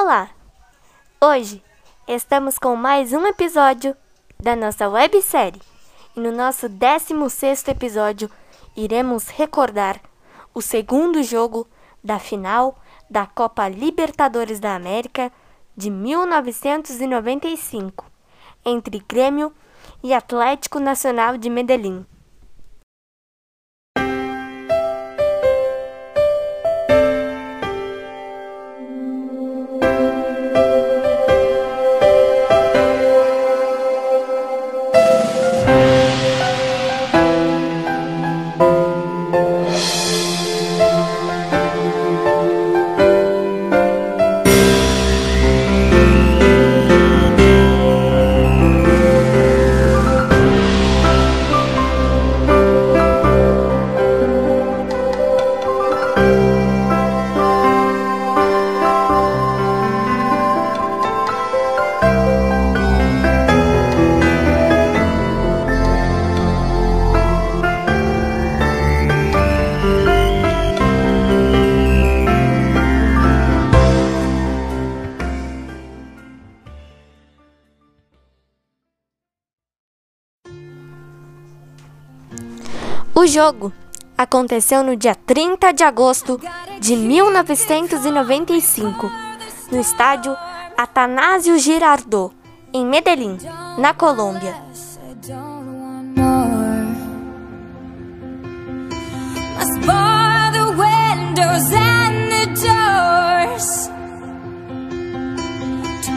Olá! Hoje estamos com mais um episódio da nossa websérie e no nosso 16 episódio iremos recordar o segundo jogo da final da Copa Libertadores da América de 1995 entre Grêmio e Atlético Nacional de Medellín. O jogo aconteceu no dia 30 de agosto de 1995, no estádio Atanásio Girardot, em Medellín, na Colômbia.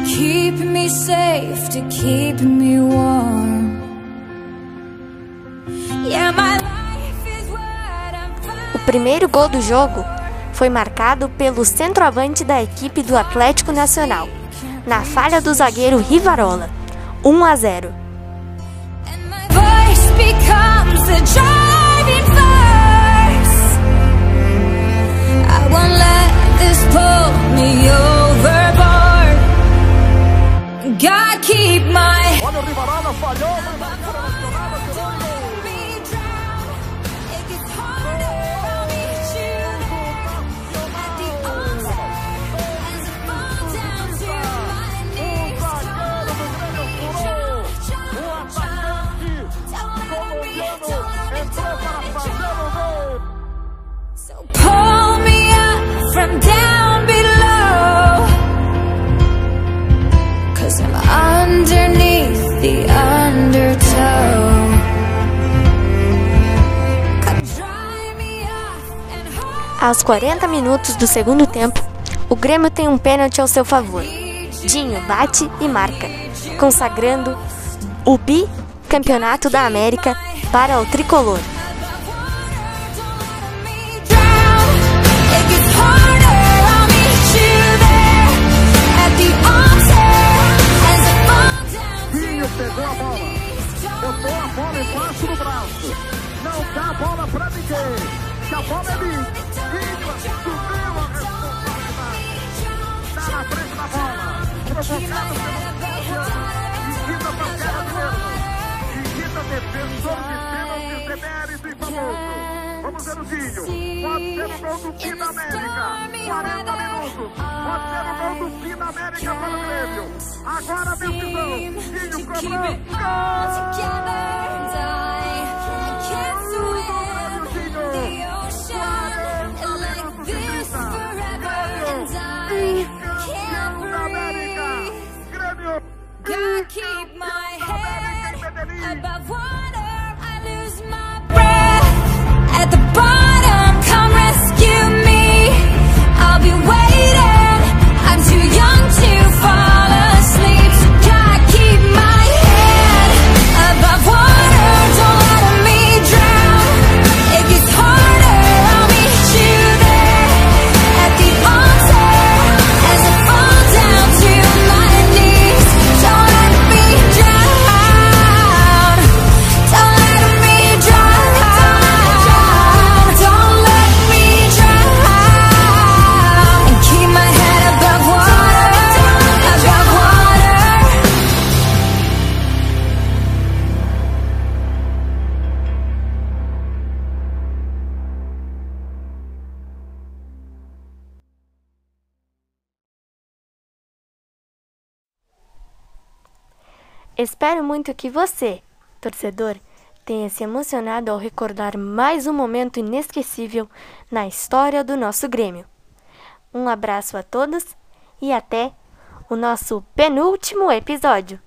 Keep me safe, to keep me warm. Primeiro gol do jogo foi marcado pelo centroavante da equipe do Atlético Nacional, na falha do zagueiro Rivarola, 1 a 0. Olha o Rivarola, falhou, Aos 40 minutos do segundo tempo, o Grêmio tem um pênalti ao seu favor. Dinho bate e marca, consagrando o bicampeonato da América para o tricolor. A bola é minha. provocado pelo Digita defensor de pênaltis emérito e famoso. Vamos ver o Dinho. Pode o gol do Fim da América. 40 minutos. Pode ser o gol do Fim da América para o Grêmio. Agora a decisão. Dinho cobrou. Gotta above water. Espero muito que você, torcedor, tenha se emocionado ao recordar mais um momento inesquecível na história do nosso Grêmio. Um abraço a todos e até o nosso penúltimo episódio.